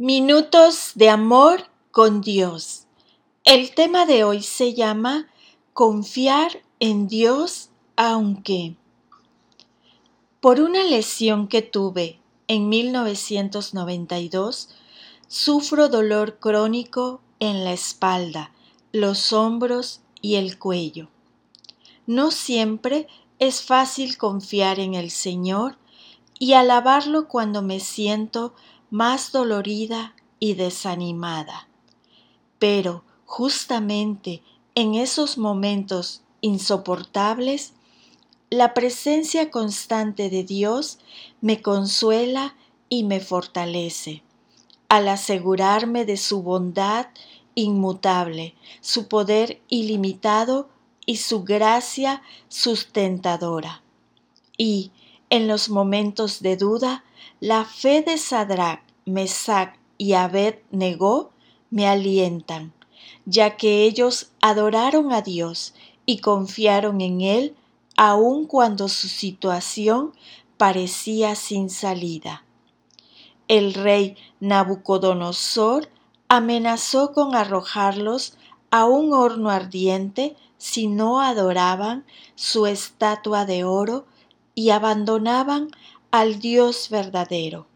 Minutos de amor con Dios. El tema de hoy se llama Confiar en Dios aunque. Por una lesión que tuve en 1992, sufro dolor crónico en la espalda, los hombros y el cuello. No siempre es fácil confiar en el Señor y alabarlo cuando me siento más dolorida y desanimada. Pero justamente en esos momentos insoportables, la presencia constante de Dios me consuela y me fortalece, al asegurarme de su bondad inmutable, su poder ilimitado y su gracia sustentadora. Y, en los momentos de duda, la fe de Mesach y Abed negó me alientan, ya que ellos adoraron a Dios y confiaron en Él aun cuando su situación parecía sin salida. El rey Nabucodonosor amenazó con arrojarlos a un horno ardiente si no adoraban su estatua de oro y abandonaban al Dios verdadero.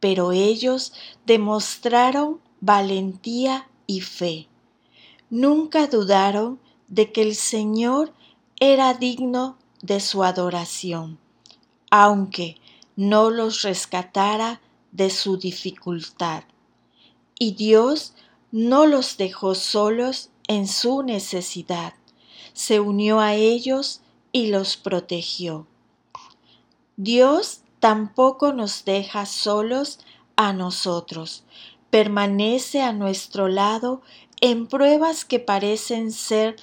Pero ellos demostraron valentía y fe. Nunca dudaron de que el Señor era digno de su adoración, aunque no los rescatara de su dificultad. Y Dios no los dejó solos en su necesidad, se unió a ellos y los protegió. Dios tampoco nos deja solos a nosotros, permanece a nuestro lado en pruebas que parecen ser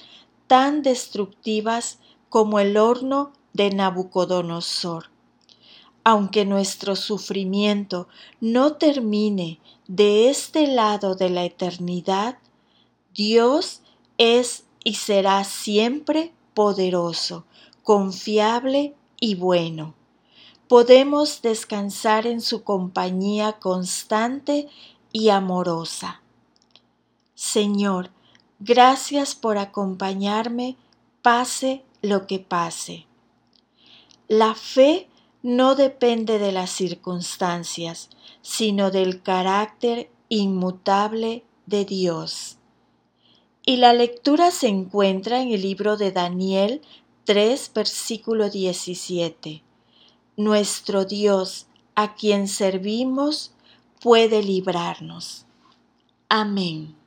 tan destructivas como el horno de Nabucodonosor. Aunque nuestro sufrimiento no termine de este lado de la eternidad, Dios es y será siempre poderoso, confiable y bueno podemos descansar en su compañía constante y amorosa. Señor, gracias por acompañarme, pase lo que pase. La fe no depende de las circunstancias, sino del carácter inmutable de Dios. Y la lectura se encuentra en el libro de Daniel 3, versículo 17 nuestro Dios, a quien servimos, puede librarnos. Amén.